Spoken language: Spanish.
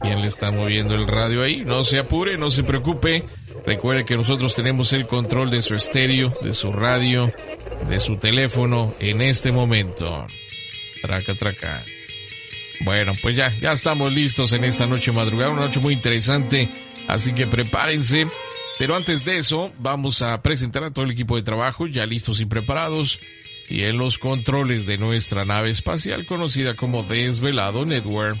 ¿Quién le está moviendo el radio ahí? No se apure, no se preocupe. Recuerde que nosotros tenemos el control de su estéreo, de su radio, de su teléfono en este momento. Traca, traca. Bueno, pues ya, ya estamos listos en esta noche madrugada, una noche muy interesante, así que prepárense. Pero antes de eso, vamos a presentar a todo el equipo de trabajo, ya listos y preparados, y en los controles de nuestra nave espacial conocida como Desvelado Network.